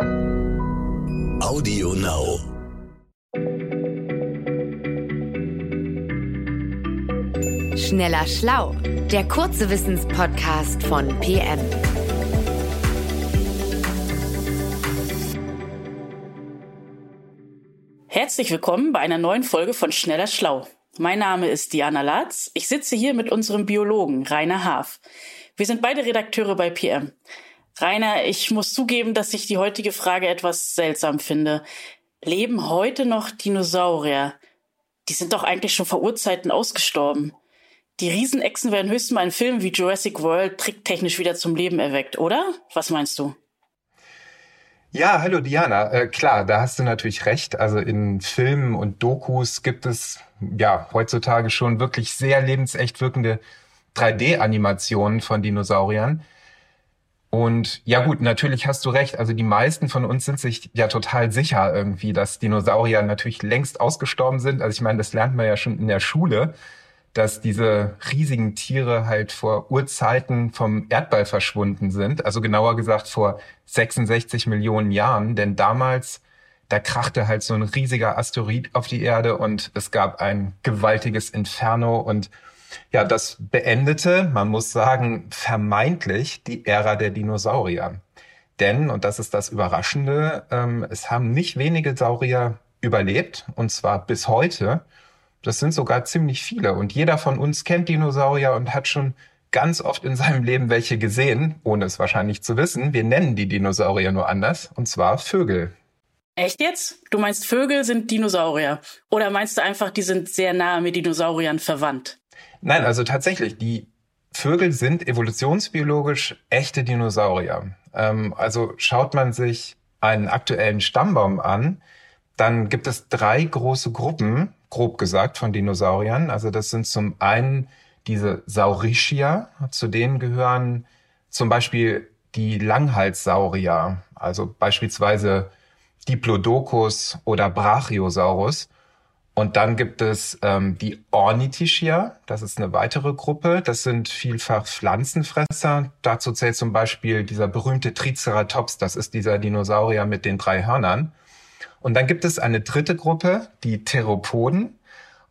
Audio Now. Schneller Schlau, der kurze Wissenspodcast von PM. Herzlich willkommen bei einer neuen Folge von Schneller Schlau. Mein Name ist Diana Latz. Ich sitze hier mit unserem Biologen Rainer Haaf. Wir sind beide Redakteure bei PM. Rainer, ich muss zugeben, dass ich die heutige Frage etwas seltsam finde. Leben heute noch Dinosaurier? Die sind doch eigentlich schon vor Urzeiten ausgestorben. Die Riesenechsen werden höchstens mal in Filmen wie Jurassic World tricktechnisch wieder zum Leben erweckt, oder? Was meinst du? Ja, hallo Diana. Äh, klar, da hast du natürlich recht. Also in Filmen und Dokus gibt es ja heutzutage schon wirklich sehr lebensecht wirkende 3D-Animationen von Dinosauriern. Und ja gut, natürlich hast du recht. Also die meisten von uns sind sich ja total sicher irgendwie, dass Dinosaurier natürlich längst ausgestorben sind. Also ich meine, das lernt man ja schon in der Schule, dass diese riesigen Tiere halt vor Urzeiten vom Erdball verschwunden sind. Also genauer gesagt vor 66 Millionen Jahren. Denn damals, da krachte halt so ein riesiger Asteroid auf die Erde und es gab ein gewaltiges Inferno und ja, das beendete, man muss sagen, vermeintlich die Ära der Dinosaurier. Denn, und das ist das Überraschende, ähm, es haben nicht wenige Saurier überlebt, und zwar bis heute. Das sind sogar ziemlich viele. Und jeder von uns kennt Dinosaurier und hat schon ganz oft in seinem Leben welche gesehen, ohne es wahrscheinlich zu wissen. Wir nennen die Dinosaurier nur anders, und zwar Vögel. Echt jetzt? Du meinst Vögel sind Dinosaurier? Oder meinst du einfach, die sind sehr nahe mit Dinosauriern verwandt? Nein, also tatsächlich, die Vögel sind evolutionsbiologisch echte Dinosaurier. Ähm, also schaut man sich einen aktuellen Stammbaum an, dann gibt es drei große Gruppen, grob gesagt, von Dinosauriern. Also das sind zum einen diese Saurischia, zu denen gehören zum Beispiel die Langhalssaurier, also beispielsweise Diplodocus oder Brachiosaurus. Und dann gibt es ähm, die Ornithischia, das ist eine weitere Gruppe. Das sind vielfach Pflanzenfresser. Dazu zählt zum Beispiel dieser berühmte Triceratops, das ist dieser Dinosaurier mit den drei Hörnern. Und dann gibt es eine dritte Gruppe, die Theropoden.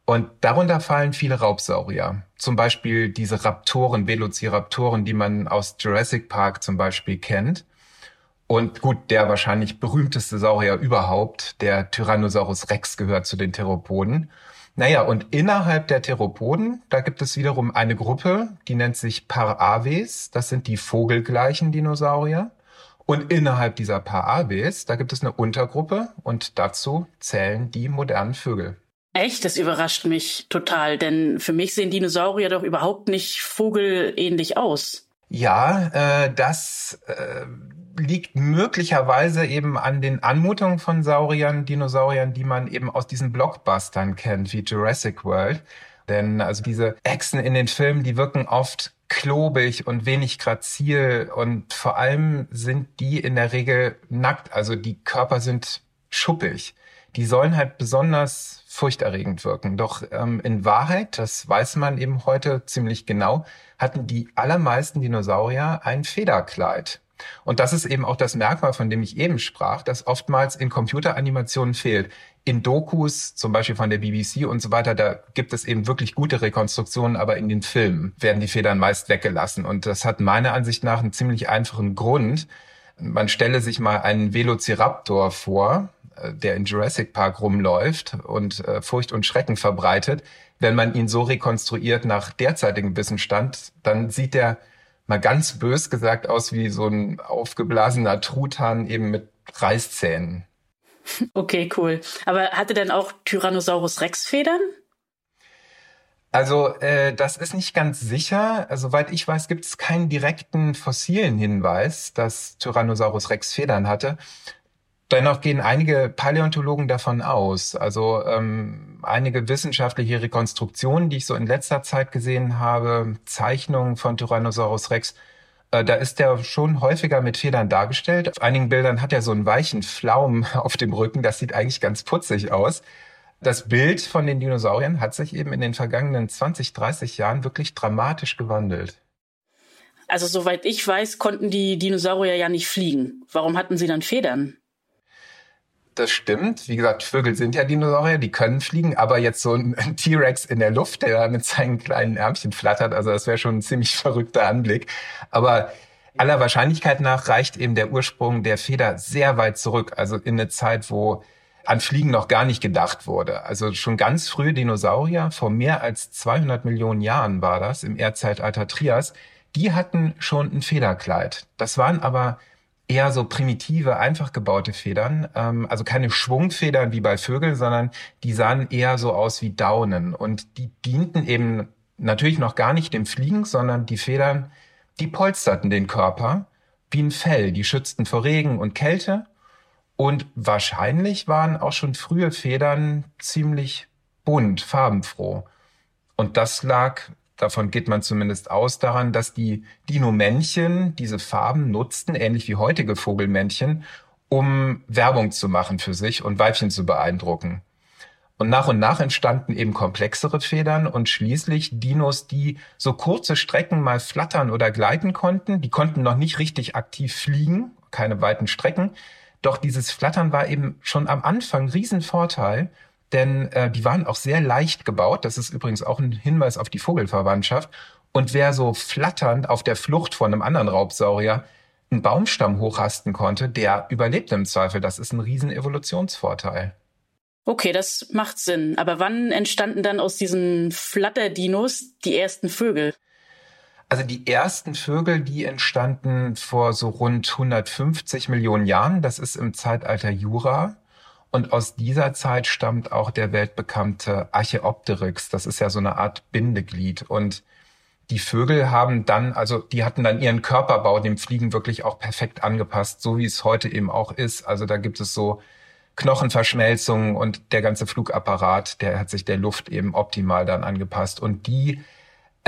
Und darunter fallen viele Raubsaurier. Zum Beispiel diese Raptoren, Velociraptoren, die man aus Jurassic Park zum Beispiel kennt. Und gut, der wahrscheinlich berühmteste Saurier überhaupt, der Tyrannosaurus Rex, gehört zu den Theropoden. Naja, und innerhalb der Theropoden, da gibt es wiederum eine Gruppe, die nennt sich Paraves. Das sind die vogelgleichen Dinosaurier. Und innerhalb dieser Paraves, da gibt es eine Untergruppe und dazu zählen die modernen Vögel. Echt? Das überrascht mich total, denn für mich sehen Dinosaurier doch überhaupt nicht vogelähnlich aus. Ja, äh, das äh, liegt möglicherweise eben an den Anmutungen von Sauriern, Dinosauriern, die man eben aus diesen Blockbustern kennt, wie Jurassic World. Denn also diese Echsen in den Filmen, die wirken oft klobig und wenig grazil und vor allem sind die in der Regel nackt, also die Körper sind schuppig. Die sollen halt besonders furchterregend wirken. Doch ähm, in Wahrheit, das weiß man eben heute ziemlich genau, hatten die allermeisten Dinosaurier ein Federkleid. Und das ist eben auch das Merkmal, von dem ich eben sprach, das oftmals in Computeranimationen fehlt. In Dokus, zum Beispiel von der BBC und so weiter, da gibt es eben wirklich gute Rekonstruktionen, aber in den Filmen werden die Federn meist weggelassen. Und das hat meiner Ansicht nach einen ziemlich einfachen Grund. Man stelle sich mal einen Velociraptor vor, äh, der in Jurassic Park rumläuft und äh, Furcht und Schrecken verbreitet. Wenn man ihn so rekonstruiert nach derzeitigem Wissensstand, dann sieht er mal ganz bös gesagt aus wie so ein aufgeblasener Truthahn eben mit Reißzähnen. Okay, cool. Aber hatte denn auch Tyrannosaurus Rex Federn? Also äh, das ist nicht ganz sicher. Also, soweit ich weiß, gibt es keinen direkten fossilen Hinweis, dass Tyrannosaurus Rex Federn hatte. Dennoch gehen einige Paläontologen davon aus. Also ähm, einige wissenschaftliche Rekonstruktionen, die ich so in letzter Zeit gesehen habe, Zeichnungen von Tyrannosaurus Rex, äh, da ist er schon häufiger mit Federn dargestellt. Auf einigen Bildern hat er so einen weichen Flaum auf dem Rücken. Das sieht eigentlich ganz putzig aus. Das Bild von den Dinosauriern hat sich eben in den vergangenen 20, 30 Jahren wirklich dramatisch gewandelt. Also soweit ich weiß, konnten die Dinosaurier ja nicht fliegen. Warum hatten sie dann Federn? Das stimmt. Wie gesagt, Vögel sind ja Dinosaurier, die können fliegen, aber jetzt so ein T-Rex in der Luft, der mit seinen kleinen Ärmchen flattert, also das wäre schon ein ziemlich verrückter Anblick. Aber aller Wahrscheinlichkeit nach reicht eben der Ursprung der Feder sehr weit zurück, also in eine Zeit, wo an Fliegen noch gar nicht gedacht wurde. Also schon ganz frühe Dinosaurier, vor mehr als 200 Millionen Jahren war das, im Erdzeitalter Trias, die hatten schon ein Federkleid. Das waren aber eher so primitive, einfach gebaute Federn. Ähm, also keine Schwungfedern wie bei Vögeln, sondern die sahen eher so aus wie Daunen. Und die dienten eben natürlich noch gar nicht dem Fliegen, sondern die Federn, die polsterten den Körper wie ein Fell. Die schützten vor Regen und Kälte. Und wahrscheinlich waren auch schon frühe Federn ziemlich bunt, farbenfroh. Und das lag davon geht man zumindest aus daran, dass die Dino-Männchen diese Farben nutzten, ähnlich wie heutige Vogelmännchen, um Werbung zu machen für sich und Weibchen zu beeindrucken. Und nach und nach entstanden eben komplexere Federn und schließlich Dinos, die so kurze Strecken mal flattern oder gleiten konnten. Die konnten noch nicht richtig aktiv fliegen, keine weiten Strecken. Doch dieses Flattern war eben schon am Anfang Riesenvorteil denn äh, die waren auch sehr leicht gebaut. Das ist übrigens auch ein Hinweis auf die Vogelverwandtschaft. Und wer so flatternd auf der Flucht von einem anderen Raubsaurier einen Baumstamm hochrasten konnte, der überlebt im Zweifel. Das ist ein riesen Evolutionsvorteil. Okay, das macht Sinn. Aber wann entstanden dann aus diesen Flatterdinos die ersten Vögel? Also die ersten Vögel, die entstanden vor so rund 150 Millionen Jahren. Das ist im Zeitalter Jura. Und aus dieser Zeit stammt auch der weltbekannte Archaeopteryx. Das ist ja so eine Art Bindeglied. Und die Vögel haben dann, also die hatten dann ihren Körperbau dem Fliegen wirklich auch perfekt angepasst, so wie es heute eben auch ist. Also da gibt es so Knochenverschmelzungen und der ganze Flugapparat, der hat sich der Luft eben optimal dann angepasst. Und die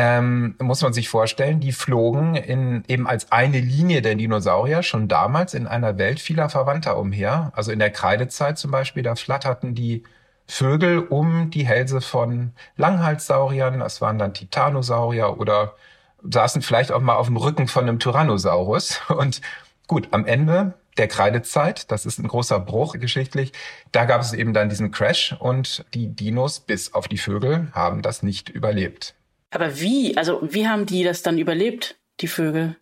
ähm, muss man sich vorstellen, die flogen in, eben als eine Linie der Dinosaurier schon damals in einer Welt vieler Verwandter umher. Also in der Kreidezeit zum Beispiel, da flatterten die Vögel um die Hälse von Langhalssauriern, das waren dann Titanosaurier oder saßen vielleicht auch mal auf dem Rücken von einem Tyrannosaurus. Und gut, am Ende der Kreidezeit, das ist ein großer Bruch geschichtlich, da gab es eben dann diesen Crash und die Dinos bis auf die Vögel haben das nicht überlebt. Aber wie? Also wie haben die das dann überlebt, die Vögel?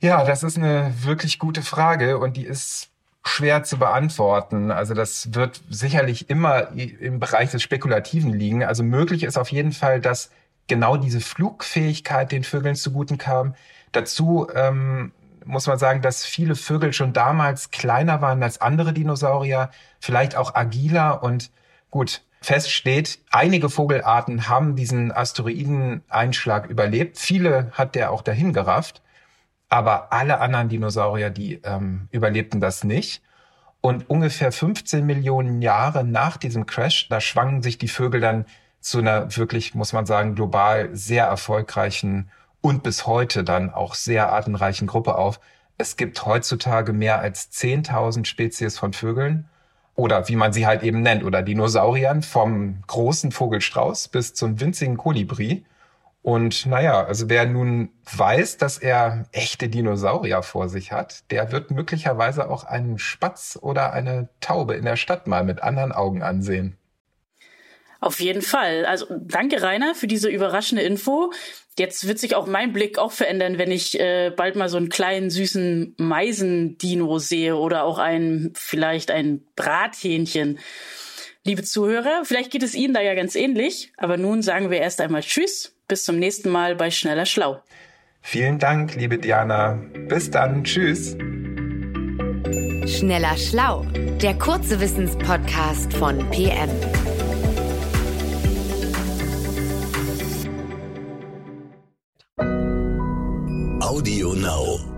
Ja, das ist eine wirklich gute Frage und die ist schwer zu beantworten. Also das wird sicherlich immer im Bereich des Spekulativen liegen. Also möglich ist auf jeden Fall, dass genau diese Flugfähigkeit den Vögeln zuguten kam. Dazu ähm, muss man sagen, dass viele Vögel schon damals kleiner waren als andere Dinosaurier, vielleicht auch agiler und gut, feststeht, einige Vogelarten haben diesen Asteroideneinschlag überlebt. Viele hat der auch dahin gerafft. Aber alle anderen Dinosaurier, die ähm, überlebten das nicht. Und ungefähr 15 Millionen Jahre nach diesem Crash, da schwangen sich die Vögel dann zu einer wirklich, muss man sagen, global sehr erfolgreichen und bis heute dann auch sehr artenreichen Gruppe auf. Es gibt heutzutage mehr als 10.000 Spezies von Vögeln oder wie man sie halt eben nennt, oder Dinosauriern vom großen Vogelstrauß bis zum winzigen Kolibri. Und naja, also wer nun weiß, dass er echte Dinosaurier vor sich hat, der wird möglicherweise auch einen Spatz oder eine Taube in der Stadt mal mit anderen Augen ansehen. Auf jeden Fall. Also danke, Rainer, für diese überraschende Info. Jetzt wird sich auch mein Blick auch verändern, wenn ich äh, bald mal so einen kleinen süßen Meisendino sehe oder auch ein vielleicht ein Brathähnchen. Liebe Zuhörer, vielleicht geht es Ihnen da ja ganz ähnlich, aber nun sagen wir erst einmal Tschüss, bis zum nächsten Mal bei Schneller Schlau. Vielen Dank, liebe Diana. Bis dann, tschüss. Schneller Schlau, der kurze Wissenspodcast von PM. Now.